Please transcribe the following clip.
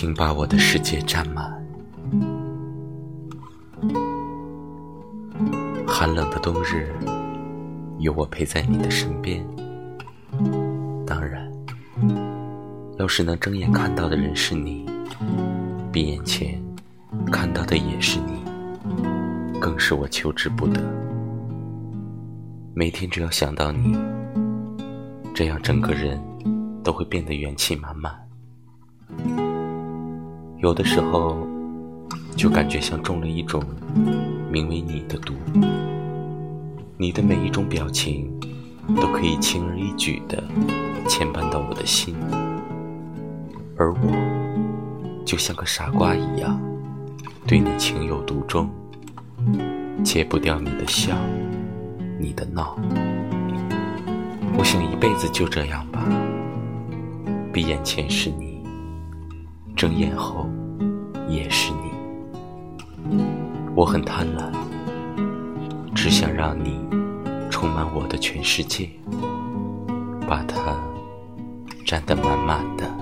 请把我的世界占满。寒冷的冬日，有我陪在你的身边。当然，要是能睁眼看到的人是你，闭眼前看到的也是你，更是我求之不得。每天只要想到你，这样整个人都会变得元气满满。有的时候，就感觉像中了一种名为你的毒。你的每一种表情，都可以轻而易举地牵绊到我的心，而我就像个傻瓜一样，对你情有独钟，戒不掉你的笑，你的闹。我想一辈子就这样吧，闭眼前是你，睁眼后也是你。我很贪婪。只想让你充满我的全世界，把它占得满满的。